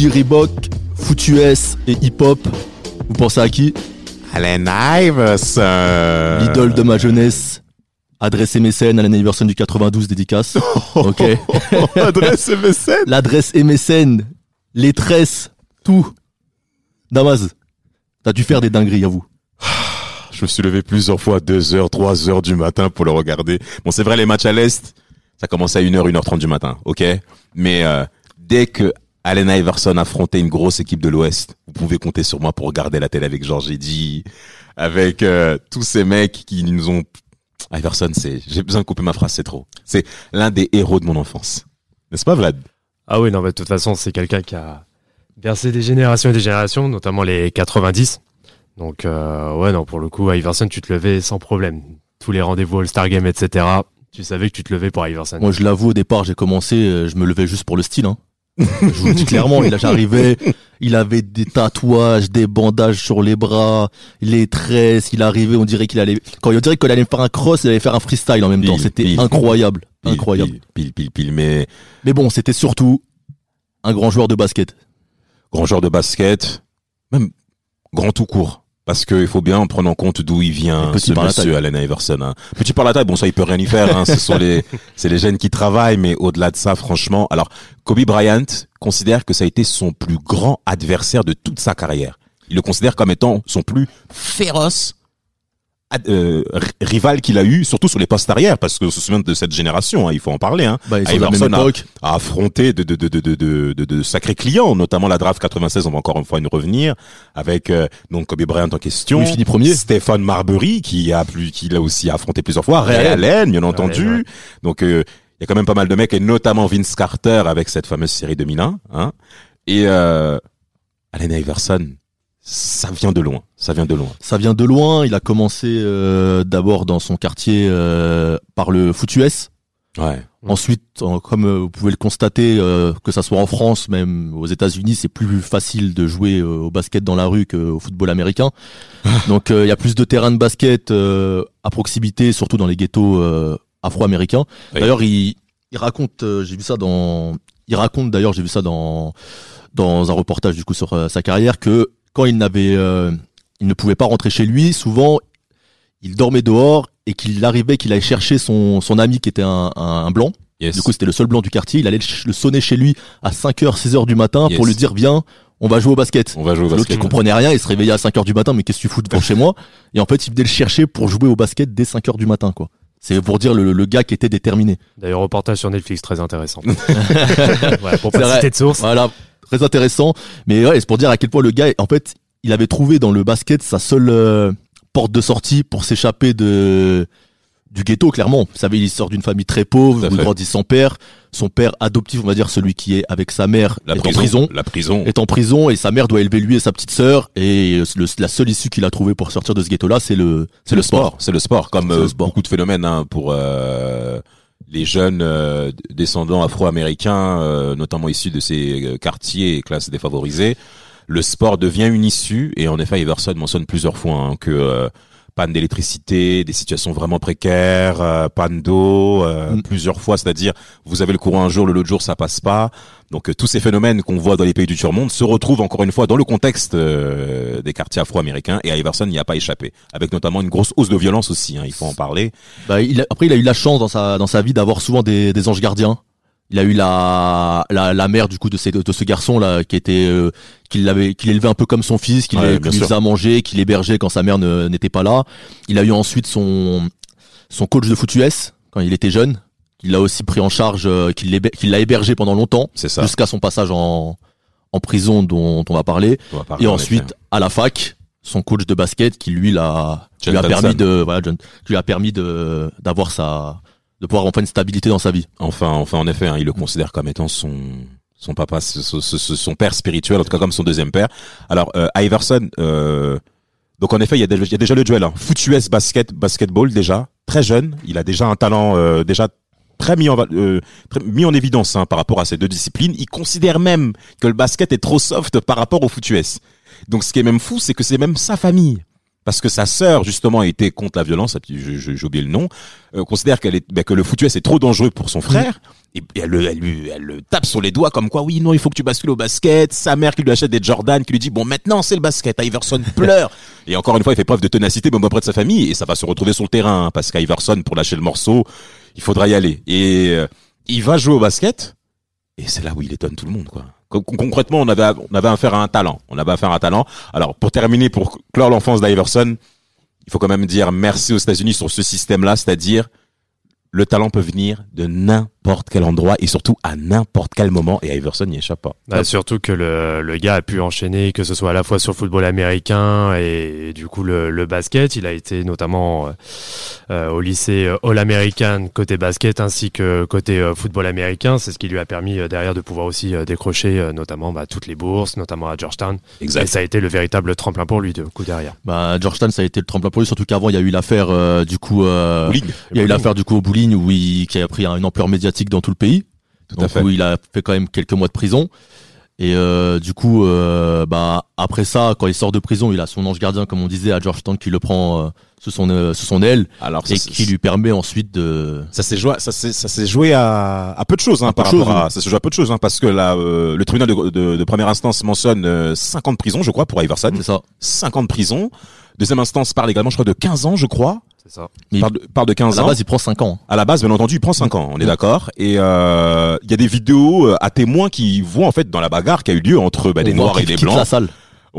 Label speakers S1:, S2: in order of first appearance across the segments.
S1: Dis Reebok, Foot US et hip-hop, vous pensez à qui?
S2: Allen Iverson.
S1: L'idole de ma jeunesse. Adresse MSN à l'anniversaire du 92 dédicace. ok.
S2: Adresse MSN.
S1: L'adresse MSN, les tresses, tout. Damas, t'as dû faire des dingueries à vous.
S2: Je me suis levé plusieurs fois à 2h, 3h du matin pour le regarder. Bon, c'est vrai, les matchs à l'Est, ça commençait à 1h, 1h30 du matin, ok? Mais euh, dès que Allen Iverson affrontait une grosse équipe de l'Ouest, vous pouvez compter sur moi pour regarder la télé avec Georges Eddy, avec euh, tous ces mecs qui nous ont... Iverson, c'est... J'ai besoin de couper ma phrase, c'est trop. C'est l'un des héros de mon enfance. N'est-ce pas, Vlad?
S3: Ah oui, non, mais de toute façon, c'est quelqu'un qui a bercé des générations et des générations, notamment les 90. Donc, euh, ouais, non, pour le coup, Iverson, tu te levais sans problème. Tous les rendez-vous All-Star Game, etc. Tu savais que tu te levais pour Iverson.
S1: Moi, je l'avoue, au départ, j'ai commencé, euh, je me levais juste pour le style. Hein. je vous le dis clairement, il j'arrivais, il avait des tatouages, des bandages sur les bras, les tresses, il arrivait, on dirait qu'il allait, quand on dirait qu'il allait faire un cross, il allait faire un freestyle en même temps. C'était incroyable,
S2: Pile,
S1: incroyable.
S2: Pile, pile, pile, pile, mais
S1: Mais bon, c'était surtout un grand joueur de basket.
S2: grand joueur de basket, même grand tout court. Parce qu'il faut bien prendre en compte d'où il vient, ce monsieur. Allen Iverson. Hein. Petit par la taille, bon ça il peut rien y faire. Hein. Ce sont les, c'est les jeunes qui travaillent, mais au-delà de ça, franchement, alors Kobe Bryant considère que ça a été son plus grand adversaire de toute sa carrière. Il le considère comme étant son plus féroce euh, ri- rival qu'il a eu, surtout sur les postes arrière, parce que on se souvient de cette génération, hein, il faut en parler. Hein.
S1: Bah,
S2: Iverson a- a affronté de, de, de, de, de, de, de- de sacrés clients, notamment la draft 96, on va encore une fois y revenir, avec euh, donc Kobe Bryant en question.
S1: Oui, il finit premier.
S2: Stéphane Marbury, qui a plus, qui l'a aussi affronté plusieurs fois. Ray
S1: Ray
S2: Allen, bien entendu.
S3: ouais.
S2: Donc, euh, il y a quand même pas mal de mecs, et notamment Vince Carter avec cette fameuse série 2001. Hein. Et euh, Allen Iverson, ça vient de loin. Ça vient de loin.
S1: Ça vient de loin. Il a commencé euh, d'abord dans son quartier euh, par le foot US.
S2: Ouais.
S1: Ensuite, en- comme euh, vous pouvez le constater, euh, que ça soit en France, même aux États-Unis, c'est plus facile de jouer euh, au basket dans la rue qu'au football américain. Donc, euh, il y a plus de terrains de basket euh, à proximité, surtout dans les ghettos euh, afro-américains.
S2: Oui.
S1: D'ailleurs, il, il raconte, euh, j'ai vu ça dans, il raconte d'ailleurs, j'ai vu ça dans dans un reportage du coup sur euh, sa carrière que quand il n'avait, euh, il ne pouvait pas rentrer chez lui, souvent il dormait dehors et qu'il arrivait qu'il allait chercher son son ami qui était un, un, un blanc.
S2: Yes.
S1: Du coup, c'était le seul blanc du quartier. Il allait le sonner chez lui à 5h, 6h du matin
S2: Yes.
S1: pour lui dire, viens, on va jouer au basket.
S2: on va jouer au
S1: L'autre,
S2: basket.
S1: il comprenait rien, il se réveillait à 5h du matin, mais qu'est-ce que tu fous devant chez moi? Et en fait, il venait le chercher pour jouer au basket dès 5h du matin, quoi. C'est pour dire le, le gars qui était déterminé.
S3: D'ailleurs, reportage sur Netflix, très intéressant. ouais, pour pas citer de source.
S1: Voilà, très intéressant. Mais ouais, c'est pour dire à quel point le gars, en fait, il avait trouvé dans le basket sa seule euh, porte de sortie pour s'échapper de du ghetto, clairement. Vous savez, il sort d'une famille très pauvre,
S2: à
S1: il grandit sans père. Son père adoptif, on va dire celui qui est avec sa mère,
S2: La
S1: est
S2: prison,
S1: en prison.
S2: La prison.
S1: Est en prison et sa mère doit élever lui et sa petite sœur. Et le- la seule issue qu'il a trouvée pour sortir de ce ghetto-là, c'est le, c'est le sport.
S2: C'est le sport, comme
S1: le
S2: euh,
S1: sport.
S2: beaucoup de phénomènes hein, pour euh, les jeunes euh, descendants afro-américains, euh, notamment issus de ces euh, quartiers et classes défavorisées. Le sport devient une issue, et en effet, Iverson mentionne plusieurs fois hein, que euh, panne d'électricité, des situations vraiment précaires, euh, panne d'eau, euh,
S1: Mm.
S2: plusieurs fois, c'est-à-dire vous avez le courant un jour, le l'autre jour ça passe pas. Donc euh, tous ces phénomènes qu'on voit dans les pays du tiers-monde se retrouvent encore une fois dans le contexte euh, des quartiers afro-américains, et Iverson n'y a pas échappé, avec notamment une grosse hausse de violence aussi, hein, il faut en parler.
S1: Bah, il a- après, il a eu la chance dans sa, dans sa vie d'avoir souvent des, des anges gardiens. Il a eu la, la, la mère du coup de, ces, de ce garçon là qui était euh, qu'il l'avait qu'il élevait un peu comme son fils, qu'il
S2: Ouais,
S1: lui faisait à manger, qu'il hébergeait quand sa mère n'était pas là. Il a eu ensuite son son coach de foot US quand il était jeune. Il l'a aussi pris en charge, euh, qu'il l'a hébergé pendant longtemps
S2: C'est ça.
S1: jusqu'à son passage en en prison dont on va parler.
S2: On va parler,
S1: Et
S2: en
S1: ensuite
S2: effet.
S1: à la fac son coach de basket qui lui l'a qui lui a permis de voilà John, qui lui a permis de d'avoir sa de pouvoir enfin une stabilité dans sa vie.
S2: Enfin, enfin, en effet, hein, il le considère comme étant son son papa, ce- son père spirituel, en tout cas comme son deuxième père. Alors, euh, Iverson, euh, donc en effet, il y a, déjà- il y a déjà le duel. Hein. Basket, basketball déjà, très jeune. Il a déjà un talent euh, déjà très mis en, euh, très mis en évidence hein, par rapport à ces deux disciplines. Il considère même que le basket est trop soft par rapport au foot. Donc, ce qui est même fou, c'est que c'est même sa famille. Parce que sa sœur, justement, était contre la violence, j'ai oublié le nom, euh, considère qu'elle est, ben, que le foot US est trop dangereux pour son frère. Et, et elle, le- elle, lui, elle le tape sur les doigts comme quoi, oui, non, il faut que tu bascules au basket. Sa mère qui lui achète des Jordan, qui lui dit, bon, maintenant c'est le basket. Iverson pleure. et encore une fois, il fait preuve de ténacité, même auprès de sa famille. Et ça va se retrouver sur le terrain. hein, parce qu'Iverson, pour lâcher le morceau, il faudra y aller. Et euh, il va jouer au basket. Et c'est là où il étonne tout le monde, quoi. Con- con- Concrètement, on avait, on affaire à un talent. On avait affaire à un talent. Alors, pour terminer, pour clore l'enfance d'Iverson, il faut quand même dire merci aux États-Unis sur ce système-là, c'est-à-dire le talent peut venir de n'importe quel endroit et surtout à n'importe quel moment et Iverson n'y échappe pas.
S3: Bah, surtout que le, le gars a pu enchaîner, que ce soit à la fois sur le football américain et, et du coup le, le basket. Il a été notamment euh, euh, au lycée euh, All-American côté basket ainsi que côté euh, football américain. C'est ce qui lui a permis euh, derrière de pouvoir aussi euh, décrocher euh, notamment bah, toutes les bourses, notamment à Georgetown. Et ça a été le véritable tremplin pour lui de coup derrière.
S1: Bah Georgetown ça a été le tremplin pour lui surtout qu'avant il y a eu l'affaire euh, du coup euh, il y a eu l'affaire du coup au bowling où il qui a pris une ampleur médiatique dans tout le pays.
S2: Tout à
S1: Donc
S2: fait.
S1: où il a fait quand même quelques mois de prison. Et euh, du coup, euh, bah après ça, quand il sort de prison, il a son ange gardien, comme on disait, à Georgetown, qui le prend euh, sous son sous son aile
S2: Alors, ça,
S1: et qui lui permet ensuite de.
S2: ça s'est joué, ça s'est, ça s'est joué à, à peu de choses, hein, par rapport à, ça s'est joué à peu de choses, hein, parce que là, le tribunal de, de, de première instance mentionne euh, 5 ans de prison, je crois, pour Iverson.
S1: C'est ça.
S2: 5 ans de prison. Deuxième instance parle également, je crois, de 15 ans, je crois.
S3: C'est ça.
S1: Mais
S2: Parle de, parle de
S1: à
S2: 15
S1: la
S2: ans.
S1: base, il prend 5 ans.
S2: À la base, bien entendu, il prend 5 ans, on est d'accord. Et euh, il y a des vidéos euh, à témoins qui voient en fait dans la bagarre qui a eu lieu entre bah, des noirs et des blancs.
S1: la salle.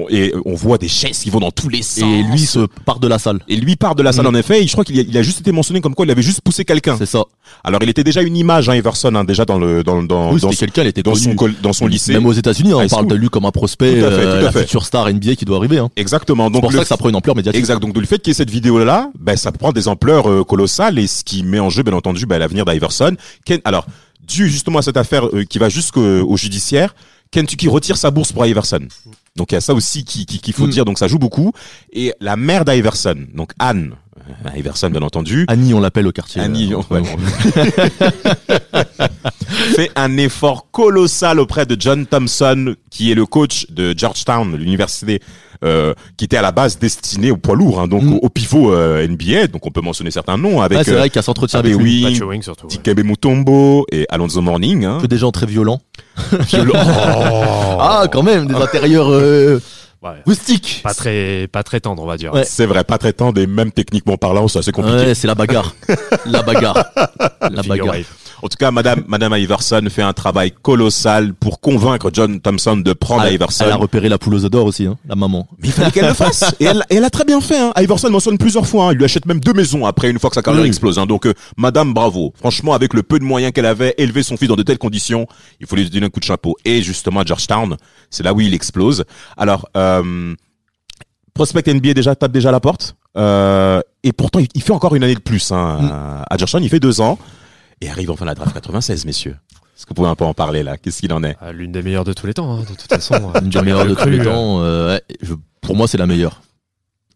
S2: Et on voit des chaises qui vont dans tous les sens.
S1: Et lui se part de la salle.
S2: et lui part de la salle
S1: Mm.
S2: en effet. Et je crois qu'il a, il a juste été mentionné comme quoi il avait juste poussé quelqu'un.
S1: C'est ça.
S2: Alors il était déjà une image, hein, Everson, hein, déjà dans le dans dans
S1: Oui,
S2: dans,
S1: quelqu'un, il était
S2: dans son dans son lycée.
S1: Même aux États-Unis, hein, on parle de lui comme un prospect,
S2: Tout à fait,
S1: euh,
S2: tout à
S1: la future star NBA qui doit arriver. Hein.
S2: Exactement.
S1: C'est
S2: Donc
S1: pour ça que ça prend une ampleur médiatique.
S2: Exact. Donc, le fait qu'il y ait cette vidéo-là, ben, ça prend des ampleurs euh, colossales et ce qui met en jeu, bien entendu, ben, l'avenir d'Iverson. Ken, alors, dû justement à cette affaire euh, qui va jusqu'au au judiciaire, Kentucky retire sa bourse pour Iverson. Donc, il y a ça aussi qui- qui- faut
S1: Mm.
S2: dire. Donc, ça joue beaucoup. Et la mère d'Iverson, donc Anne, Iverson, bien entendu,
S1: Annie, on l'appelle au quartier.
S2: Annie,
S1: euh,
S2: on- ouais, fait un effort colossal auprès de John Thompson, qui est le coach de Georgetown, l'université euh, qui était à la base destinée au poids lourd, hein, donc
S1: Mm.
S2: au, au pivot euh, NBA. Donc on peut mentionner certains noms avec
S1: c'est
S2: euh,
S1: vrai qu'à s'entretient
S2: Abe
S1: avec lui.
S3: Ouais.
S2: Dikembe Mutombo et Alonso Morning. Hein.
S1: Que des gens très violents.
S2: Violent.
S1: Ah, quand même, des intérieurs euh,
S3: Ouais.
S1: rustiques.
S3: Pas très, pas très tendre, on va dire.
S1: Ouais.
S2: C'est vrai, pas très tendre et même techniquement parlant, c'est assez compliqué.
S1: Ouais, c'est la bagarre. la bagarre. la bagarre.
S2: En tout cas, Madame, Madame Iverson fait un travail colossal pour convaincre John Thompson de prendre Iverson.
S1: elle a repéré la poule aux d'or aussi, hein, la maman.
S2: Mais il fallait qu'elle le fasse. Et elle, et elle a très bien fait. Hein. Iverson mentionne plusieurs fois. Hein. Il lui achète même deux maisons après, une fois que sa carrière
S1: Oui.
S2: explose. Hein. Donc, euh, Madame, bravo. Franchement, avec le peu de moyens qu'elle avait, élever son fils dans de telles conditions, il faut lui donner un coup de chapeau. Et justement, à Georgetown, c'est là où il explose. Alors, euh, Prospect NBA déjà tape déjà à la porte. Euh, et pourtant, il, fait encore une année de plus. Hein.
S1: Mm.
S2: À Georgetown, il fait deux ans. Et arrive enfin la draft 96, messieurs. Est-ce que vous pouvez un peu en parler là? Qu'est-ce qu'il en est?
S3: Ah, L'une des meilleures de tous les temps, hein, de toute façon.
S1: Une des meilleures de tous les temps. euh, ouais, je- pour moi, c'est la meilleure.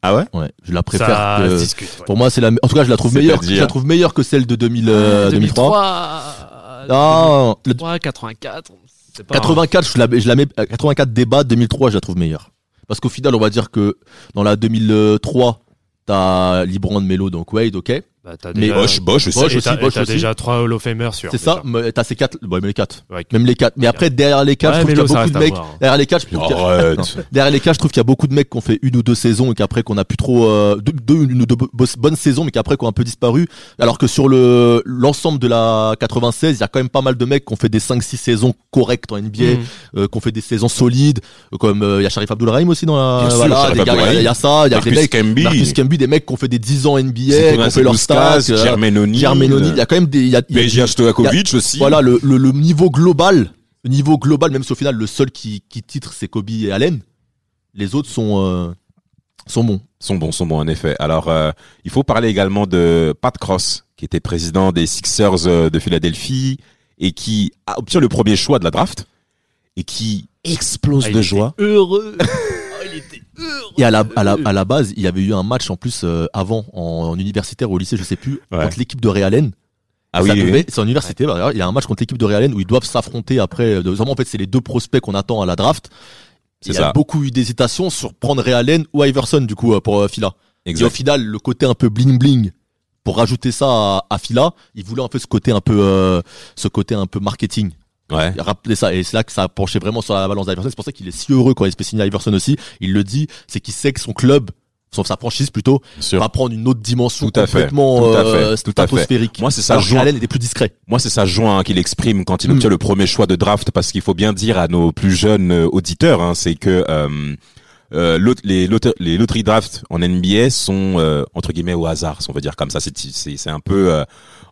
S2: Ah ouais?
S1: Ouais, je la préfère.
S3: Ça
S1: que-
S3: discute. ouais.
S1: Pour moi, c'est la. me- En tout cas, je la trouve meilleure. Je la trouve meilleure que celle de 2000, euh, 2003.
S3: euh,
S1: Non, le
S3: 2003, 84. c'est pas
S1: 84, je la, je la mets. euh, 84 débat, 2003, je la trouve meilleure. Parce qu'au final, on va dire que dans la 2003, t'as Libran de Melo, donc Wade, ok.
S3: Bah, t'as
S1: Mais
S3: déjà-
S2: Bosch, Bosch aussi.
S1: Bosch aussi, Bosch
S3: t'as
S1: aussi.
S3: déjà trois Hall of Famers sur.
S1: C'est ça, mais t'as ces quatre, ouais, mais les quatre.
S3: Ouais.
S1: Même les quatre. Mais après, derrière les quatre,
S3: Ouais,
S1: je trouve qu'il y a beaucoup de mecs.
S3: voir, hein.
S1: Derrière les quatre, je trouve qu'il y a-
S2: Arrête.
S1: Non. Derrière les quatre, je trouve qu'il y a beaucoup de mecs qui ont fait une ou deux saisons et qu'après qu'on a plus trop euh, deux, deux- une ou deux bo- bonnes saisons mais qu'après qu'on a un peu disparu. Alors que sur le l'ensemble de la 96, il y a quand même pas mal de mecs qui ont fait des 5 6 saisons correctes en NBA,
S3: Mhm.
S1: euh, qui ont fait des saisons solides euh, comme euh, il y a Sharif Abdulrahim aussi dans la voilà, il y a- il y, a ça, il y a des mecs
S2: Camby.
S1: Marcus Camby, des mecs qui ont fait des 10 ans NBA, qui ont fait leur
S2: Germenoni,
S1: Germenoni, il y a quand même des il y a, il y a-
S2: Peja Stojakovic aussi.
S1: voilà le, le, le niveau global le niveau global même si au final le seul qui, qui titre c'est Kobe et Allen les autres sont euh, sont bons.
S2: sont bons, sont bons en effet. Alors, euh, il faut parler également de Pat Cross, qui était président des Sixers euh, de Philadelphie et qui a obtenu le premier choix de la draft et qui explose
S3: Ah, il
S2: de
S3: était
S2: joie.
S3: Heureux.
S1: Et à la, à la, à la base, il y avait eu un match en plus euh, avant en, en universitaire ou au lycée, je sais plus,
S2: Ouais.
S1: contre l'équipe de Réalen.
S2: Ah oui,
S1: c'est en université. bah, Il y a un match contre l'équipe de Real où ils doivent s'affronter après. De, vraiment, en fait, c'est les deux prospects qu'on attend à la draft.
S2: C'est
S1: Il y a
S2: ça.
S1: beaucoup eu d'hésitation sur prendre Realen ou Iverson du coup euh, pour euh, Fila. Et au
S2: Exact.
S1: final, le côté un peu bling bling pour rajouter ça à, à Fila, ils voulaient un peu ce côté un peu, euh, ce côté un peu marketing.
S2: Ouais.
S1: Rappeler ça et c'est là que ça a penché vraiment sur la balance d'Iverson. C'est pour ça qu'il est si heureux quand il se fait signer Iverson aussi. Il le dit, c'est qu'il sait que son club, son sa franchise plutôt, va prendre une autre dimension
S2: Tout à fait.
S1: complètement
S2: Tout à
S1: euh,
S2: fait. À. Moi, c'est ça, joins-
S1: Realen était plus discret.
S2: Moi, c'est sa joie hein, qu'il exprime quand il
S1: Mm.
S2: obtient le premier choix de draft, parce qu'il faut bien dire à nos plus jeunes euh, auditeurs, hein, c'est que euh, euh, les, les loteries draft en NBA sont euh, entre guillemets au hasard, si on va dire comme ça. C'est c'est c'est un peu, euh,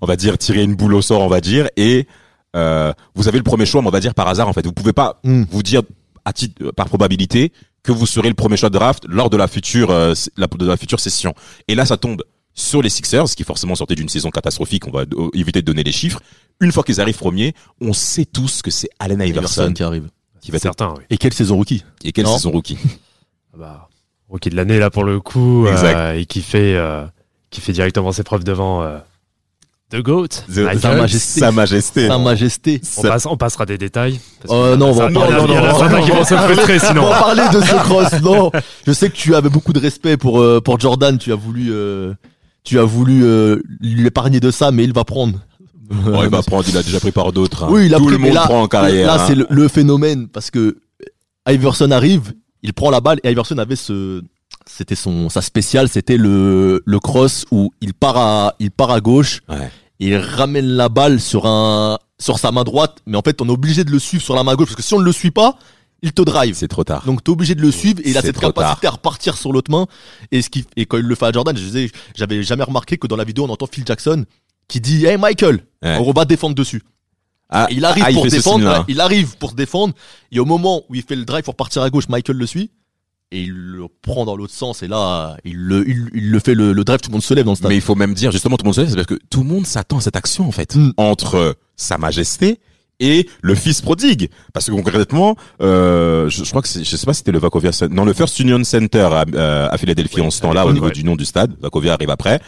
S2: on va dire tirer une boule au sort, on va dire, et euh, vous avez le premier choix, mais on va dire par hasard en fait. Vous pouvez pas
S1: Mm.
S2: vous dire à titre, par probabilité que vous serez le premier choix de draft lors de la future euh, la, de la future session. Et là, ça tombe sur les Sixers, qui forcément sortaient d'une saison catastrophique. On va euh, éviter de donner les chiffres. Une fois qu'ils arrivent premiers, on sait tous que c'est Allen Iverson
S1: Iverson qui arrive.
S2: qui va être
S3: Certain, oui.
S1: Et quelle saison rookie
S2: et quelle
S1: Non.
S2: saison rookie.
S3: Ah Bah, rookie de l'année là pour le coup.
S2: Exact.
S3: euh, et qui fait, euh, qui fait directement ses preuves devant euh, The Goat.
S1: Sa Majesté.
S2: Sa Majesté.
S1: Sa Majesté.
S3: On,
S2: Sa-
S3: passe- on passera des détails.
S1: Euh, non, on va en parler. Non, non, non, On va de ce cross. Non, je sais que tu avais beaucoup de respect pour euh, pour Jordan. Tu as voulu euh, tu as voulu euh, lui épargner de ça, mais il va prendre.
S2: Bon, il va prendre, il a déjà pris par d'autres. hein.
S1: Oui, il a
S2: Tout
S1: pris,
S2: le monde
S1: là,
S2: prend en carrière.
S1: Là,
S2: hein.
S1: c'est le, le phénomène parce que Iverson arrive, il prend la balle et Iverson avait ce c'était son sa spéciale, c'était le le cross où il part à il part à gauche
S2: Ouais.
S1: Il ramène la balle sur un sur sa main droite, mais en fait, on est obligé de le suivre sur la main gauche parce que si on ne le suit pas, il te drive.
S2: C'est trop tard.
S1: Donc t'es obligé de le suivre et il a cette capacité à repartir sur l'autre main et ce qui et quand il le fait à Jordan, je disais j'avais jamais remarqué que dans la vidéo on entend Phil Jackson qui dit "Hey Michael,
S2: Ouais.
S1: on va défendre dessus."
S2: Ah,
S1: il arrive
S2: ah,
S1: pour
S2: ce
S1: défendre, ouais, il arrive pour se défendre et au moment où il fait le drive pour partir à gauche, Michael le suit et il le prend dans l'autre sens et là il le il, il le fait le, le drive tout le monde se lève dans le stade.
S2: Mais il faut même dire, justement, tout le monde se lève, c'est parce que tout le monde s'attend à cette action, en fait.
S1: Mm.
S2: Entre euh, Sa Majesté et le fils prodigue. Parce que concrètement, euh, je, je crois que c'est, je sais pas si c'était le Vacovia Center, non, le First Union Center à, euh, à Philadelphie en ce temps-là, au niveau
S3: ouais.
S2: du nom du stade. Vacovia arrive après.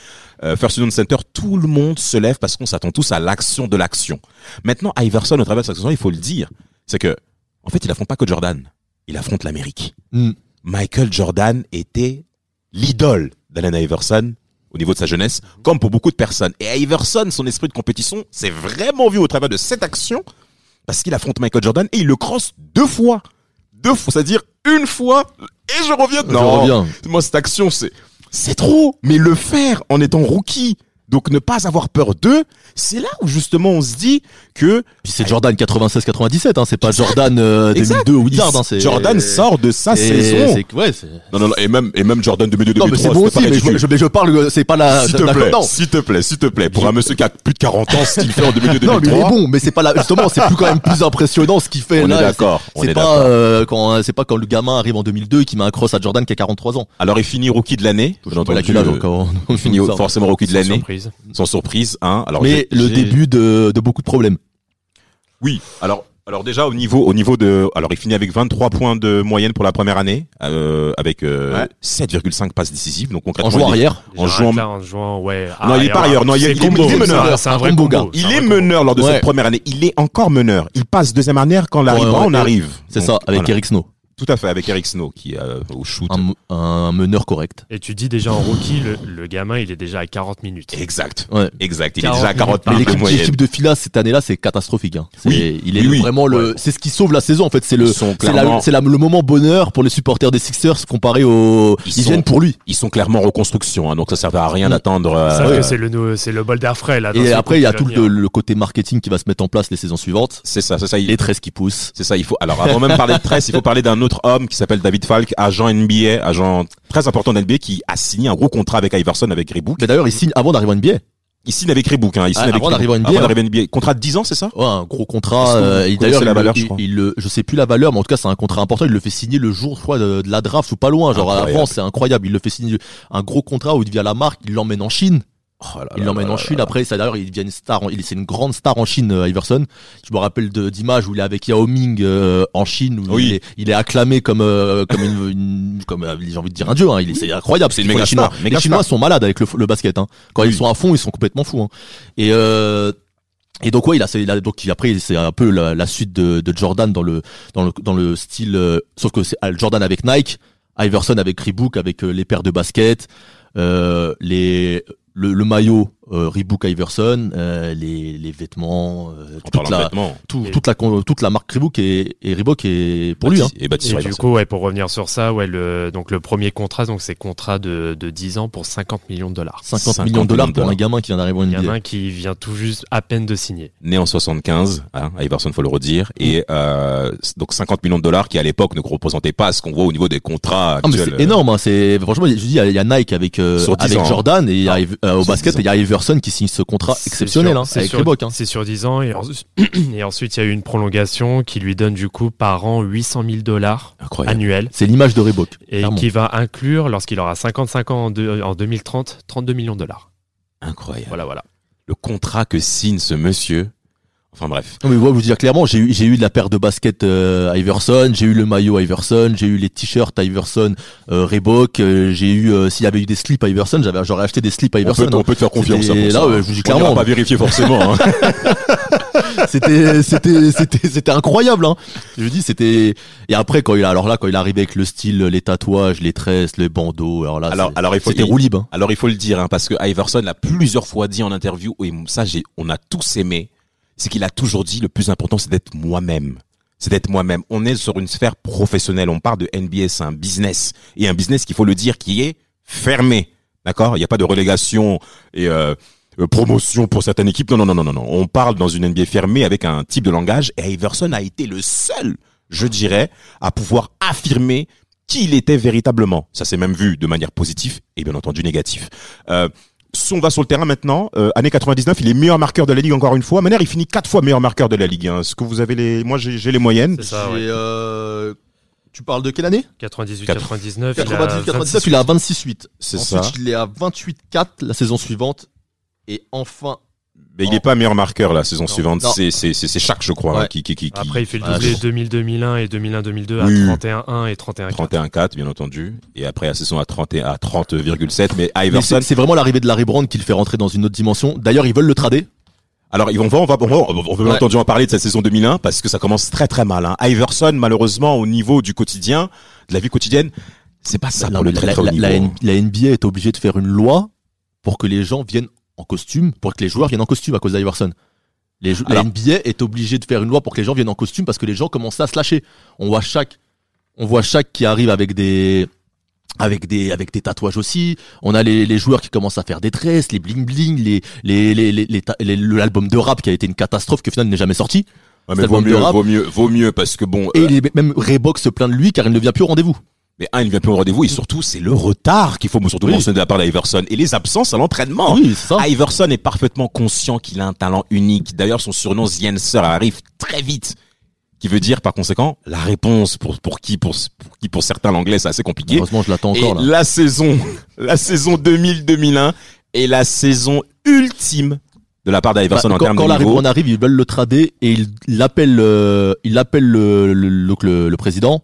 S2: Euh, First Union Center, tout le monde se lève parce qu'on s'attend tous à l'action de l'action. Maintenant, Iverson, au travers de cette action, il faut le dire, c'est que, en fait, il affronte pas que Jordan. Il affronte l'Amérique.
S1: Mm.
S2: Michael Jordan était l'idole d'Allen Iverson au niveau de sa jeunesse, comme pour beaucoup de personnes. Et Iverson, son esprit de compétition, s'est vraiment vu au travers de cette action, parce qu'il affronte Michael Jordan et il le crosse deux fois. Deux fois, c'est-à-dire une fois, et je reviens.
S1: Je
S2: Non,
S1: reviens.
S2: moi, cette action, c'est, c'est trop. Mais le faire en étant rookie, donc ne pas avoir peur d'eux, c'est là où justement on se dit que
S1: Puis c'est Jordan 96-97, hein, c'est pas Jordan euh,
S2: Exact.
S1: 2002 ou Wizard. Hein, c'est
S2: Jordan sort de sa
S1: et
S2: saison.
S1: c'est- Ouais, c'est-
S2: Non, non, non, et même, et même Jordan 2002
S1: non mais c'est
S2: 2003,
S1: bon
S2: c'était
S1: aussi,
S2: pas
S1: mais je, je, mais je parle, euh, c'est pas la.
S2: S'il te
S1: d'accord,
S2: plaît,
S1: non.
S2: s'il te plaît, s'il te plaît, pour un monsieur qui a plus de 40 ans, ce qu'il fait en 2002
S1: Non, mais il est
S2: 2003,
S1: bon, mais c'est pas la, justement, c'est plus quand même plus impressionnant ce qu'il fait
S2: on
S1: là.
S2: est d'accord,
S1: C'est
S2: est
S1: pas euh, quand c'est pas quand le gamin arrive en 2002 qui met un cross à Jordan qui a 43 ans.
S2: Alors, il finit rookie de l'année.
S1: A
S2: entendu, forcément rookie de l'année,
S3: surprise.
S2: sans surprise, hein. Alors,
S1: Mais le début de, de beaucoup de problèmes.
S2: Oui. Alors, alors déjà au niveau, au niveau de, alors il finit avec 23 points de moyenne pour la première année, euh, avec euh,
S1: Ouais.
S2: 7,5 passes décisives. Donc
S1: En
S2: concrètement,
S1: jouant
S2: il est-
S1: arrière.
S2: En jouant-
S3: là, en jouant, ouais.
S2: Non, il est par ailleurs. Non, il est-
S3: c'est
S2: il est-
S3: combo,
S2: il est meneur.
S3: c'est un- vrai
S1: Combo, gars.
S2: Il est meneur lors de
S1: Ouais.
S2: cette première année. Il est encore meneur. Il passe deuxième année quand Larry
S1: Ouais, ouais,
S2: arrive.
S1: C'est ça, avec
S2: voilà.
S1: Eric Snow.
S2: Tout à fait, avec Eric Snow qui est euh, au shoot.
S1: Un, un meneur correct.
S3: Et tu dis déjà en rookie, le, le gamin, il est déjà à 40 minutes.
S2: Exact.
S1: Ouais.
S2: Exact. Il est
S3: 40
S2: déjà à 40
S1: Mais
S2: minutes de
S1: l'équipe, de Fila cette année-là, c'est catastrophique. Hein. C'est-
S2: Oui.
S1: il est
S2: Oui, oui.
S1: vraiment le,
S2: Ouais.
S1: c'est ce qui sauve la saison en fait. C'est le, c'est la-
S2: clairement-
S1: c'est la- le moment bonheur pour les supporters des Sixers comparé aux,
S2: Ils
S1: ils,
S2: sont-
S1: viennent pour lui.
S2: Ils sont clairement en reconstruction, hein, donc ça servait à rien d'attendre. euh,
S3: Sauf
S1: ouais.
S3: que c'est le, c'est le bol d'air frais, là.
S1: Et après, il y a tout le, le côté marketing qui va se mettre en place les saisons suivantes.
S2: C'est ça, c'est ça. Il,
S1: Les 13 qui poussent.
S2: C'est ça, il faut. Alors, avant même parler de Tress, il faut parler d'un autre homme qui s'appelle David Falk, agent NBA, agent très important de NBA, qui a signé un gros contrat avec Iverson, avec Reebok.
S1: Mais d'ailleurs, il signe avant d'arriver en NBA.
S2: Il signe avec Reebok, hein. Il signe
S1: Ah,
S2: avec
S1: avant d'arriver en. NBA.
S2: Avant d'arriver en NBA. Contrat de 10 ans, c'est ça?
S1: Ouais, un gros contrat. euh, et d'ailleurs,
S2: la valeur,
S1: il-
S2: je crois
S1: il je sais plus la valeur, mais en tout cas, c'est un contrat important. Il le fait signer le jour, je crois, de, de la draft ou pas loin. Genre
S2: Incroyable.
S1: avant, c'est incroyable. Il le fait signer un gros contrat où il devient la marque. Il l'emmène en Chine.
S2: Oh là
S1: Il l'emmène en Chine.
S2: là.
S1: Après, ça d'ailleurs, il devient une star. en- Il c'est une grande star en Chine, euh, Iverson. Je me rappelle de d'images où il est avec Yao Ming euh, en Chine, où
S2: Oui.
S1: il, est, il est acclamé comme euh, comme une, une- comme euh, j'ai envie de dire un dieu. Hein. Il est, c'est incroyable.
S2: C'est une
S1: Les Chinois, les Chinois
S2: star.
S1: sont malades avec le, le basket. Hein. Quand
S2: Oui.
S1: ils sont à fond, ils sont complètement fous. Hein. Et euh, et donc ouais, il a, il a donc après c'est un peu la, la suite de, de Jordan dans le dans le dans le style, euh, sauf que c'est euh, Jordan avec Nike, Iverson avec Reebok avec les paires de basket, euh, les le, maillot euh, Reebok Iverson, euh, les les vêtements, euh, toute la
S2: vêtements.
S1: tout, toute la toute la marque Reebok et, et Reebok est pour lui. Hein.
S2: Et
S3: Et du coup, ouais, pour revenir sur ça, ouais, le, donc le premier contrat, donc c'est contrat de, de 10 ans pour 50 millions de dollars.
S1: 50,
S2: 50
S1: millions de dollars pour un gamin qui vient d'arriver en NBA.
S3: un qui vient tout juste à peine de signer.
S2: né en 75, hein, Iverson faut le redire, et euh, donc 50 millions de dollars qui à l'époque ne représentaient pas ce qu'on voit au niveau des contrats
S1: Ah mais c'est énorme, hein, c'est franchement je dis il y a- il y a Nike avec euh,
S2: Sur 10
S1: avec
S2: ans, hein.
S1: Jordan et il y a Iv- euh, au basket
S2: 10
S1: et il y a Iverson qui signe ce contrat exceptionnel hein,
S3: c'est
S1: avec Reebok. Hein.
S3: C'est sur 10 ans et, en- et ensuite il y a eu une prolongation qui lui donne du coup par an 800 000 dollars annuels
S1: C'est l'image de Reebok.
S3: et
S1: clairement.
S3: qui va inclure lorsqu'il aura 55 ans en, deux- en 2030 32 millions de dollars.
S2: Incroyable.
S3: Voilà voilà.
S2: Le contrat que signe ce monsieur. Enfin bref.
S1: Non mais ouais, vous dire clairement, j'ai eu j'ai eu de la paire de baskets euh, Iverson, j'ai eu le maillot Iverson, j'ai eu les t-shirts Iverson euh, Reebok, euh, j'ai eu euh, s'il y avait eu des slips Iverson, j'avais j'aurais acheté des slips
S2: On
S1: Iverson.
S2: peut, on peut te faire confiance.
S1: C'était-
S2: hein,
S1: là,
S2: ça,
S1: ouais,
S2: hein.
S1: je vous dis
S2: On
S1: clairement.
S2: ira pas vérifier forcément. hein.
S1: hein. C'était c'était c'était c'était incroyable hein. Je dis c'était et après quand il a alors là quand il est arrivé avec le style, les tatouages, les tresses, les bandeaux, alors là
S2: alors, alors il faut
S1: c'était roulib. Hein.
S2: Alors il faut le dire, hein, parce que Iverson l'a plusieurs fois dit en interview, et ça j'ai, on a tous aimé, c'est qu'il a toujours dit le plus important c'est d'être moi-même. C'est d'être moi-même. On est sur une sphère professionnelle. On parle de NBA, c'est un business. Et un business qu'il faut le dire qui est fermé. D'accord? Il n'y a pas de relégation et euh, euh, promotion pour certaines équipes. Non, non, non, non, non. On parle dans une NBA fermée avec un type de langage. Et Iverson a été le seul, je dirais, à pouvoir affirmer qui il était véritablement. Ça s'est même vu de manière positive et bien entendu négative. Euh, on va sur le terrain maintenant, euh, année 99, il est meilleur marqueur de la ligue encore une fois. Maintenant, il finit quatre fois meilleur marqueur de la ligue. hein. Est-ce que vous avez les, moi j'ai j'ai les moyennes.
S3: Ça ouais.
S1: Euh, tu parles de quelle année?
S3: 98
S2: Quatre-
S3: 99
S1: 98
S3: il a
S1: 99, il est à 26-8.
S2: C'est
S1: Ensuite,
S2: ça.
S1: il est à 28-4 la saison suivante et enfin
S2: Mais il est pas meilleur marqueur la saison
S1: Non.
S2: suivante. C'est c'est c'est c'est chaque je crois hein,
S1: Ouais.
S2: qui qui qui, qui
S3: Après, il fait le doublé
S1: je-
S3: 2000-2001 et 2001-2002
S2: Oui.
S3: à 31-1 et 31-4.
S2: 31-4 bien entendu et après la saison à 30 et- à 30,7 mais
S1: mais
S2: Iverson
S1: c'est c'est vraiment l'arrivée de Larry Brown qui le fait rentrer dans une autre dimension. D'ailleurs, ils veulent le trader.
S2: Alors, ils vont, on va, on va, on va bien
S1: Ouais.
S2: entendu en parler de cette saison 2001 parce que ça commence très très mal. Hein. Iverson, malheureusement, au niveau du quotidien, de la vie quotidienne, c'est pas ça
S1: Non,
S2: pour le très
S1: la,
S2: très haut
S1: la-
S2: niveau.
S1: la N- la NBA est obligée de faire une loi pour que les gens viennent en costume, pour que les joueurs viennent en costume à cause d'Iverson. Les, la NBA est obligée de faire une loi pour que les gens viennent en costume parce que les gens commencent à se lâcher. On voit chaque, on voit chaque qui arrive avec des, avec des, avec des tatouages aussi. On a les, les joueurs qui commencent à faire des tresses, les bling bling, les, les, les, les, l'album de rap qui a été une catastrophe que finalement n'est jamais sorti.
S2: Ouais, mais vaut mieux, vaut mieux, vaut mieux parce que bon,
S1: Et
S2: euh,
S1: même Reebok se plaint de lui car il ne vient plus au rendez-vous.
S2: Mais un, il ne vient plus au rendez-vous et surtout, c'est le retard qu'il faut surtout
S1: Oui.
S2: mentionner de la part d'Iverson et les absences à l'entraînement.
S1: Oui.
S2: Iverson est parfaitement conscient qu'il a un talent unique. D'ailleurs, son surnom Zienser arrive très vite. Qui veut dire, par conséquent, la réponse pour, pour qui, pour, pour qui, pour certains, l'anglais, c'est assez compliqué.
S1: Heureusement, je l'attends encore là.
S2: la saison, la saison 2000-2001 est la saison ultime de la part d'Iverson
S1: Bah,
S2: en
S1: quand,
S2: termes
S1: quand
S2: de niveau.
S1: Brown arrive, ils veulent le trader et il, il appelle, euh, il appelle le, le, le, le- le président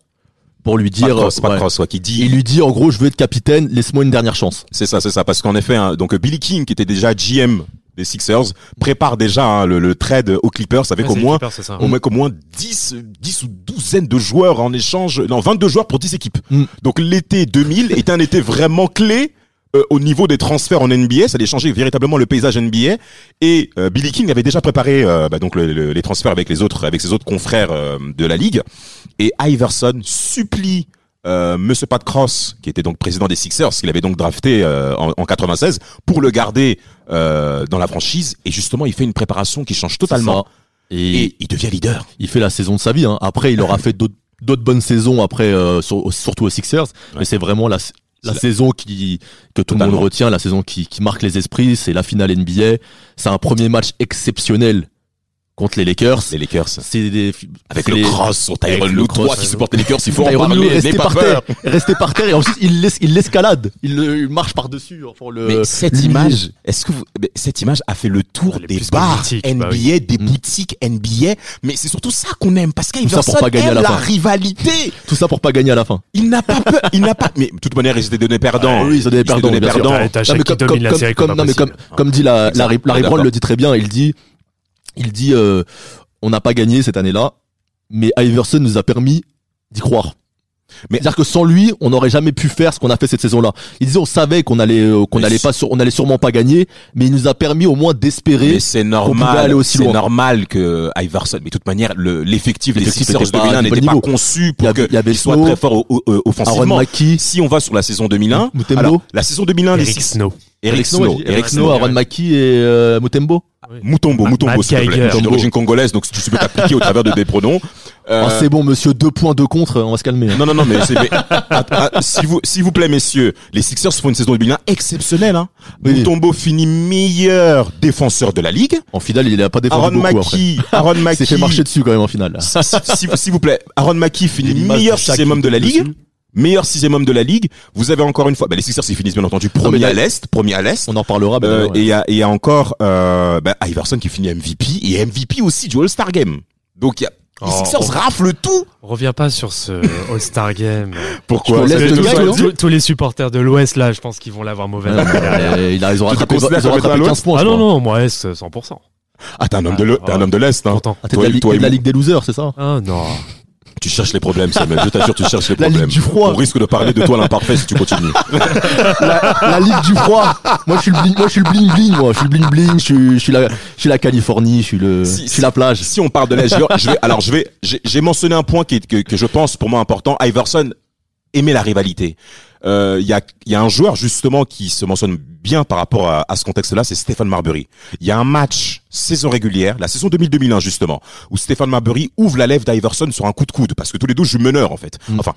S1: pour lui dire,
S2: cross, pas de
S1: ouais.
S2: cross, ouais, qui dit,
S1: il lui dit en gros, je veux être capitaine, laisse-moi une dernière chance.
S2: c'est ça, c'est ça, parce qu'en effet, hein, donc Billy King, qui était déjà GM des Sixers, prépare déjà hein, le, le trade aux Clippers avec
S3: Ouais,
S2: au moins,
S3: Clippers,
S2: au moins, au moins 10, 10 ou douzaine de joueurs en échange, non, 22 joueurs pour 10 équipes.
S1: Mm.
S2: Donc l'été 2000 est un été vraiment clé euh, au niveau des transferts en NBA, ça allait changer véritablement le paysage NBA. Et euh, Billy King avait déjà préparé euh, bah, donc le- le- les transferts avec les autres, avec ses autres confrères euh, de la ligue. Et Iverson supplie euh, Monsieur Pat Cross, qui était donc président des Sixers, qu'il avait donc drafté euh, en, en 96, pour le garder euh, dans la franchise. Et justement, il fait une préparation qui change totalement.
S1: Et,
S2: Et il devient leader.
S1: il fait la saison de sa vie. Hein. Après, il aura fait d'autres d'autres bonnes saisons après, euh, sur- surtout aux Sixers. Mais c'est vraiment la, la saison qui que tout le monde retient, la saison qui, qui marque les esprits, c'est la finale NBA. C'est un premier match exceptionnel contre les Lakers.
S2: Les Lakers.
S1: C'est des
S2: Avec le
S1: les-
S2: cross sur Tyron
S1: cross,
S2: toi qui
S1: ouais.
S2: supportes les Lakers, il faut en
S1: Tyronn Lue
S2: parler, pas
S1: par
S2: peur.
S1: terre, resté par terre et ensuite il laisse, il l'escalade, il, le- il marche par dessus. Enfin, le,
S2: Mais cette image, est-ce que vous, mais cette image a fait le tour
S3: Elle
S2: des bars NBA,
S3: bah oui.
S2: des
S1: Mm.
S2: boutiques NBA, mais c'est surtout ça qu'on aime parce
S1: ça pour
S2: qu'Iverson
S1: pas gagner à
S2: aime
S1: la
S2: la
S1: fin.
S2: rivalité.
S1: tout ça pour pas gagner à la fin.
S2: Il n'a pas peur, il n'a pas, mais de toute manière, ils étaient donnés perdants.
S1: Ah oui, ils ont des
S2: Ils étaient
S1: perdants,
S2: donnés perdants.
S1: Non, mais comme, comme,
S3: la
S1: dit la,
S2: d'accord.
S1: le dit très bien, il dit, il dit, euh, on n'a pas gagné cette année-là, mais Iverson nous a permis d'y croire.
S2: Mais-
S1: c'est-à-dire que sans lui, on n'aurait jamais pu faire ce qu'on a fait cette saison-là. Il disait, on savait qu'on allait, euh, qu'on allait pas, sur- on allait sûrement pas gagner, mais il nous a permis au moins d'espérer.
S2: Mais c'est
S1: pouvait
S2: normal,
S1: aller aussi
S2: c'est
S1: loin.
S2: normal que Iverson, mais de toute manière, le- l'effectif des
S1: L'effectif
S2: Sixers de
S1: pas
S2: 2001
S1: du bon
S2: n'était pas conçu pour qu'il soit très fort au- au- offensivement.
S1: Mackie,
S2: Si on va sur la saison 2001,
S1: Mutombo,
S2: alors, la saison 2001 des
S3: Eric
S2: Sixers,
S3: Snow.
S2: Eric Snow,
S1: Eric
S2: Eric
S1: Snow,
S2: Snow,
S1: Aaron Mackie et euh, Mutombo.
S2: Mutombo,
S3: Ma-
S2: Mutombo,
S3: Matt
S2: s'il te plaît.
S3: Geiger.
S2: Je suis d'origine congolaise, donc tu peux t'appliquer au travers de des pronoms. Euh,
S1: Ah, c'est bon, monsieur, deux points, deux contre, on va se calmer. hein.
S2: non, non, non, mais c'est, mais, s'il vous, s'il vous plaît, messieurs, les Sixers font une saison 2001 exceptionnelle, hein.
S1: Oui.
S2: Mutombo finit meilleur défenseur de la ligue.
S1: En finale, il a pas défendu
S2: Aaron
S1: beaucoup après.
S2: Mackie, Aaron
S1: Il
S2: Mackie.
S1: s'est fait marcher dessus quand même en finale.
S2: si- si- S'il vous plaît, Aaron Mackie finit meilleur
S1: de
S2: homme de la ligue.
S1: dessus.
S2: Meilleur sixième homme de la ligue. Vous avez encore une fois, bah, les Sixers, ils finissent bien entendu premier à l'Est, premier à l'Est.
S1: On en parlera.
S2: Euh,
S1: ouais.
S2: Et il y a, et il y a encore euh, bah, Iverson qui finit MVP et MVP aussi du All-Star Game. Donc il y a, les
S3: Oh,
S2: Sixers
S3: oh.
S2: raflent tout.
S3: On revient pas sur ce All-Star Game.
S2: Pourquoi
S3: tous, les supporters de l'Ouest, là, je pense qu'ils vont l'avoir mauvais.
S1: Il a, ils ont rattrapé, ils ont rattrapé
S2: à
S1: 15 points.
S3: Ah non, non, moi, Est, 100%.
S2: Ah, t'es un homme
S3: Ah,
S2: de l'E- t'es un
S3: ouais.
S2: homme de l'Est. Hein.
S3: Content.
S1: Ah, t'es
S2: Toi
S1: de la,
S2: toi
S1: de la. Ligue des losers, c'est ça?
S3: Ah non.
S2: Tu cherches les problèmes, Samuel. Je t'assure, tu cherches les
S1: La
S2: problèmes.
S1: Ligue du froid.
S2: On risque de parler de toi l'imparfait si tu continues.
S1: la, la Ligue du froid. Moi, je suis le bling, moi, je suis le bling bling. Moi, je suis le bling bling. Je suis, je suis la, je suis la Californie. Je suis le,
S2: Si-
S1: je suis la plage.
S2: si on parle de l'Est, je vais, alors je vais, j'ai mentionné un point qui que, que je pense pour moi important. Iverson aimait la rivalité. Euh, Il y, a, il y a un joueur justement qui se mentionne bien par rapport à, à ce contexte-là, c'est Stéphane Marbury. Il y a un match saison régulière, la saison 2000-2001 justement, où Stéphane Marbury ouvre la lèvre d'Iverson sur un coup de coude parce que tous les deux jouent meneur en fait.
S1: Mm.
S2: Enfin.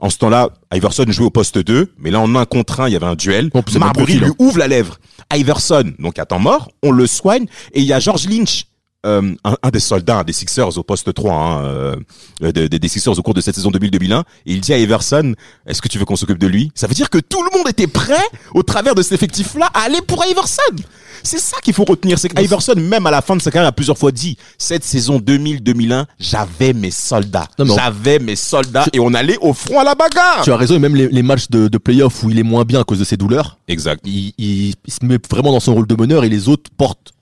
S2: En ce temps-là, Iverson jouait au poste 2, mais là en un contre un, il y avait un duel.
S1: C'est
S2: Marbury lui ouvre la lèvre. Iverson, donc à temps mort, on le soigne et il y a George Lynch, euh, un, un des soldats des Sixers au poste 3, hein, euh, de- de- des Sixers au cours de cette saison 2000-2001, et il dit à Iverson, est-ce que tu veux qu'on s'occupe de lui? Ça veut dire que tout le monde était prêt, au travers de cet effectif-là, à aller pour Iverson. C'est ça qu'il faut retenir, c'est qu'Iverson, même à la fin de sa carrière, a plusieurs fois dit, cette saison 2000-2001, j'avais mes soldats. J'avais mes soldats, et on allait au front à la bagarre.
S1: Tu as raison. Et même les, les matchs de, de playoff où il est moins bien à cause de ses douleurs,
S2: Exact.
S1: il, il, il se met vraiment dans son rôle de meneur et les autres portent,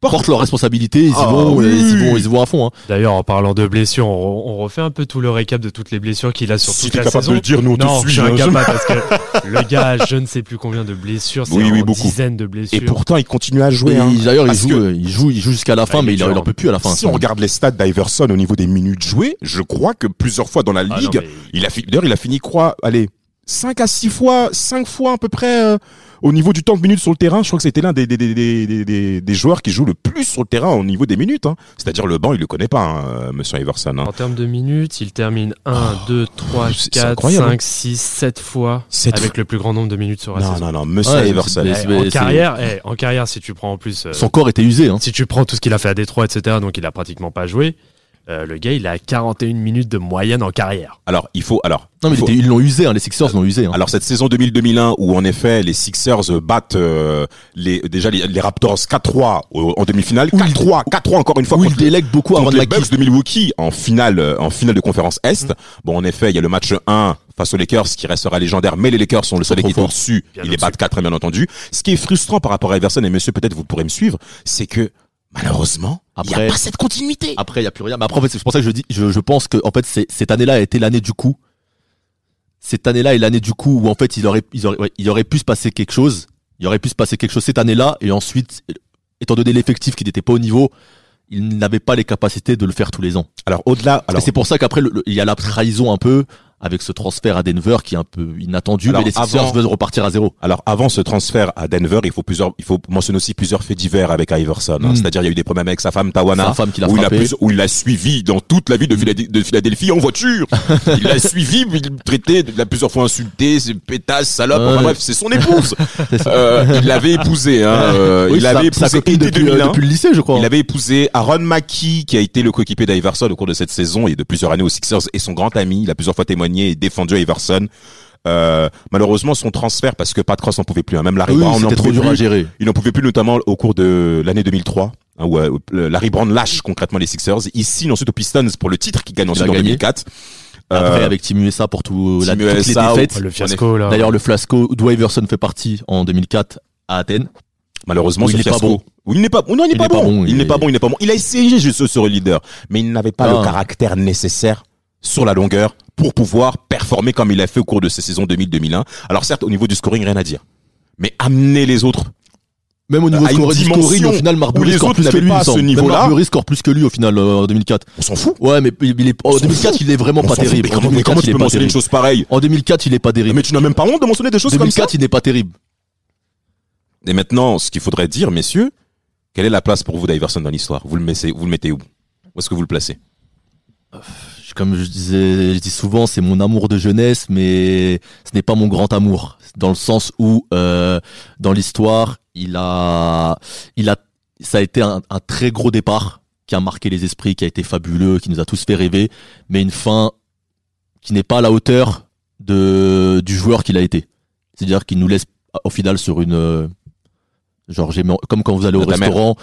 S1: portent leurs responsabilités. Ils y
S2: Ah,
S1: vont,
S2: oui.
S1: ils y vont, ils y vont à fond. Hein.
S3: D'ailleurs, en parlant de blessures, on, on refait un peu tout le récap de toutes les blessures qu'il a sur
S2: Si
S3: toute la
S2: capable
S3: saison.
S2: de le dire, nous on
S3: non,
S2: te
S3: je suis
S2: hein.
S3: incapable parce que le gars a je ne sais plus combien de blessures, c'est
S2: Oui, oui, beaucoup.
S3: dizaines de blessures.
S2: Et pourtant, il continue à jouer. Hein.
S1: il- D'ailleurs, il joue,
S2: que-
S1: il joue, il joue jusqu'à la fin,
S3: il
S1: mais il, en-
S3: dur.
S1: il en peut plus à la fin.
S2: si on regarde les stats d'Iverson au niveau des minutes jouées, je crois que plusieurs fois dans la
S3: Ah non,
S2: ligue,
S3: mais-
S2: il a fini, d'ailleurs, il a fini, quoi, allez, 5 à 6 fois, 5 fois à peu près, euh, au niveau du temps de minutes sur le terrain. Je crois que c'était l'un des, des, des, des, des, des- des joueurs qui joue le plus sur le terrain au niveau des minutes, hein. C'est-à-dire le banc, il le connaît pas, hein, euh, monsieur Iverson, hein.
S3: En termes de minutes, il termine 1, 2, 3,
S2: c'est
S3: 4,
S2: incroyable,
S3: 5, 6, 7 fois
S2: Sept
S3: avec le plus grand nombre de minutes sur la
S2: Non,
S3: saison.
S2: non, non, monsieur
S1: Ouais,
S2: Iverson.
S1: mais-
S3: Eh,
S1: mais
S3: en
S1: c'est-
S3: carrière, eh, en carrière, si tu prends en plus, euh,
S1: Son corps était usé. Hein.
S3: si tu prends tout ce qu'il a fait à Détroit, etc., donc il a pratiquement pas joué. Euh, le gars, il a 41 minutes de moyenne en carrière.
S2: Alors, il faut, alors.
S1: Non, mais
S2: il faut-
S1: ils l'ont usé. Hein, les Sixers l'ont usé. Hein.
S2: Alors cette saison 2000-2001 où en effet les Sixers battent euh, les déjà les, les Raptors 4-3 au- en demi-finale,
S1: Où il-
S2: 4-trois 4-3 encore une fois
S1: Où il
S2: contre, les-
S1: délègue beaucoup Aaron
S2: les. Bucks de Milwaukee en finale euh, en finale de conférence Est. Bon en effet, il y a le match 1 face aux Lakers qui restera légendaire, mais les Lakers sont le seul équipe au-dessus, ils les battent 4 bien entendu. Ce qui est frustrant par rapport à Everson et monsieur peut-être vous pourrez me suivre, c'est que malheureusement, il n'y a pas cette continuité.
S1: Après, il y a plus rien. Mais après, en fait, c'est pour ça que je dis, je, je pense que en fait, cette année-là a été l'année du coup. Cette année-là est l'année du coup où en fait, il aurait, il aurait, ouais, il aurait pu se passer quelque chose. Il aurait pu se passer quelque chose cette année-là, et ensuite, étant donné l'effectif qui n'était pas au niveau, il n'avait pas les capacités de le faire tous les ans.
S2: Alors au-delà alors
S1: c'est pour ça qu'après, il y a la trahison un peu avec ce transfert à Denver qui est un peu inattendu,
S2: Alors,
S1: mais les Sixers
S2: avant-
S1: veulent repartir à zéro.
S2: Alors avant ce transfert à Denver, il faut plusieurs, il faut mentionner aussi plusieurs faits divers avec Iverson. hein.
S1: Mm.
S2: C'est-à-dire il y a eu des problèmes avec sa femme Tawana,
S1: Sa femme qui
S2: où il a
S1: frappé.
S2: plus- où il l'a suivi dans toute la vie de, de Philadelphie en voiture. il l'a suivi, il l'a traité, il l'a plusieurs fois insulté, c'est pétasse, salope. Enfin bref, c'est son épouse. Euh, il l'avait épousé. Hein, euh,
S1: Oui,
S2: il l'avait épousé
S1: depuis, euh,
S2: 2001.
S1: depuis le lycée, je crois.
S2: Il avait épousé Aaron Mackie, qui a été le coéquipier d'Iverson au cours de cette saison et de plusieurs années aux Sixers, et son grand ami. Il a plusieurs fois témoigné et défendu Iverson. Euh, malheureusement, son transfert, parce que Pat Cross n'en pouvait plus, hein, même Larry
S1: Oui,
S2: Brown n'en pouvait
S1: dur à gérer.
S2: Il n'en pouvait plus, notamment au cours de l'année 2003, hein, où euh, Larry Brown lâche concrètement les Sixers. Il signe ensuite aux Pistons pour le titre qu'il gagne ensuite
S1: a
S2: en
S1: gagné.
S2: 2004.
S1: Après,
S2: Euh,
S1: avec Team USA pour tout, la, toutes
S2: USA,
S1: les défaites.
S3: Le fiasco, là.
S1: D'ailleurs, le fiasco, d'où Iverson fait partie en 2004 à Athènes.
S2: Malheureusement,
S1: Où il n'est pas bon.
S2: Où il n'est pas, non, il n'est
S1: Il
S2: pas, bon.
S1: bon,
S2: Il
S1: il
S2: n'est
S1: est-
S2: pas bon, il n'est pas bon. Il a essayé juste sur le leader, mais il n'avait pas
S1: Ah.
S2: le caractère nécessaire sur la longueur pour pouvoir performer comme il a fait au cours de ces saisons 2000-2001. Alors certes, au niveau du scoring, rien à dire. Mais amener les autres.
S1: Même au niveau score- du scoring, au final, Marbury score plus que lui.
S2: pas ce.
S1: Marbury score plus que lui au final euh, en 2004.
S2: On s'en fout.
S1: Ouais, mais il est, en
S2: On s'en
S1: 2004, il est vraiment
S2: On
S1: pas
S2: fout.
S1: terrible.
S2: Mais
S1: En
S2: comment, mais
S1: 2004,
S2: comment
S1: il
S2: tu peux mentionner une chose pareille
S1: En 2004, il est pas terrible.
S2: Mais tu n'as même pas honte de mentionner des choses comme ça
S1: 2004, il n'est pas terrible.
S2: Et maintenant, ce qu'il faudrait dire, messieurs, quelle est la place pour vous d'Iverson dans l'histoire? Vous le mettez, vous le mettez où? Où est-ce que vous le placez?
S1: Comme je disais, je dis souvent, c'est mon amour de jeunesse, mais ce n'est pas mon grand amour. Dans le sens où, euh, dans l'histoire, il a, il a, ça a été un, un très gros départ qui a marqué les esprits, qui a été fabuleux, qui nous a tous fait rêver, mais une fin qui n'est pas à la hauteur de du joueur qu'il a été. C'est-à-dire qu'il nous laisse au final sur une, euh, genre j'ai comme quand vous allez au restaurant,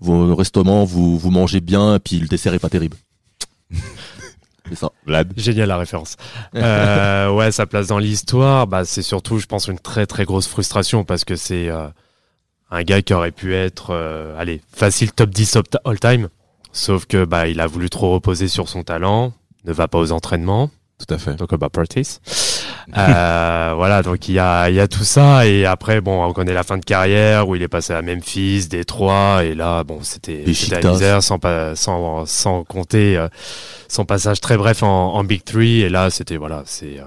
S1: vous, au restaurant, vous vous mangez bien, puis le dessert est pas terrible. c'est ça.
S2: Vlad.
S3: Génial la référence. Euh, ouais, sa place dans l'histoire, bah, c'est surtout, je pense, une très très grosse frustration parce que c'est euh, un gars qui aurait pu être, euh, allez, facile top 10 op- all time. Sauf que bah, il a voulu trop reposer sur son talent, ne va pas aux entraînements,
S2: Tout à fait.
S3: donc bah practice. Euh, voilà, donc il y a, y a tout ça et après bon, on connaît la fin de carrière où il est passé à Memphis, Détroit et là bon, c'était la misère sans pas sans sans compter euh, son passage très bref en, en Big Three et là c'était voilà, c'est euh,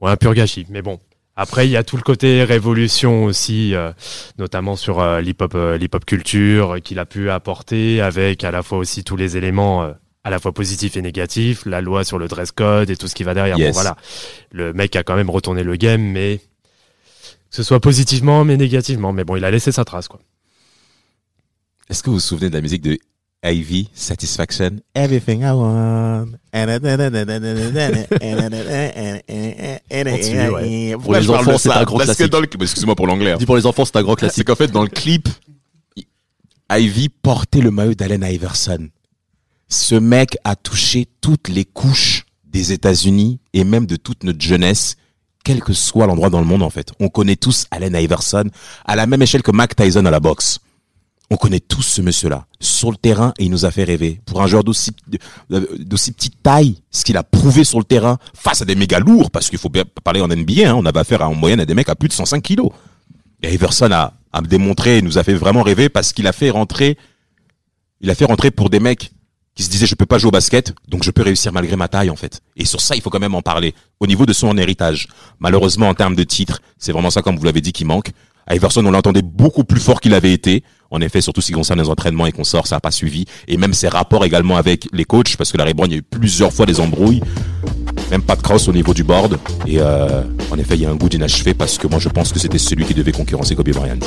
S3: ouais, un pur gâchis. Mais bon, après il y a tout le côté révolution aussi, euh, notamment sur euh, l'hip-hop euh, culture qu'il a pu apporter avec à la fois aussi tous les éléments euh, à la fois positifs et négatifs, la loi sur le dress code et tout ce qui va derrière.
S2: Yes.
S3: Bon voilà, le mec a quand même retourné le game, mais que ce soit positivement mais négativement. Mais bon, il a laissé sa trace quoi.
S2: Est-ce que vous vous souvenez de la musique de Ivy, Satisfaction? Everything I want.
S3: Continue,
S1: Pour les enfants, c'est un gros
S2: Parce que
S1: classique.
S2: le- Excusez-moi pour l'anglais. hein.
S1: Dis pour les enfants, c'est un grand
S2: C'est
S1: classique.
S2: qu'en fait, dans le clip, Ivy portait le maillot d'Allen Iverson. Ce mec a touché toutes les couches des États-Unis et même de toute notre jeunesse, quel que soit l'endroit dans le monde, en fait. On connaît tous Allen Iverson à la même échelle que Mac Tyson à la boxe. On connaît tous ce monsieur-là. Sur le terrain, et il nous a fait rêver. Pour un joueur d'aussi, d'aussi petite taille, ce qu'il a prouvé sur le terrain, face à des méga lourds, parce qu'il faut bien parler en NBA, hein, on avait affaire en moyenne à des mecs à plus de 105 kilos. Et Iverson a, a démontré et nous a fait vraiment rêver parce qu'il a fait rentrer, il a fait rentrer pour des mecs qui se disaient je peux pas jouer au basket, donc je peux réussir malgré ma taille en fait. Et sur ça, il faut quand même en parler. Au niveau de son héritage, malheureusement en termes de titres, c'est vraiment ça comme vous l'avez dit qui manque. Iverson, on l'entendait beaucoup plus fort qu'il avait été. En effet, surtout qui concerne les entraînements et qu'on sort, ça n'a pas suivi. Et même ses rapports également avec les coachs, parce que la Brown, il y a eu plusieurs fois des embrouilles. Même pas de cross au niveau du board. Et euh, en effet, il y a un goût d'inachevé parce que moi, je pense que c'était celui qui devait concurrencer Kobe Bryant.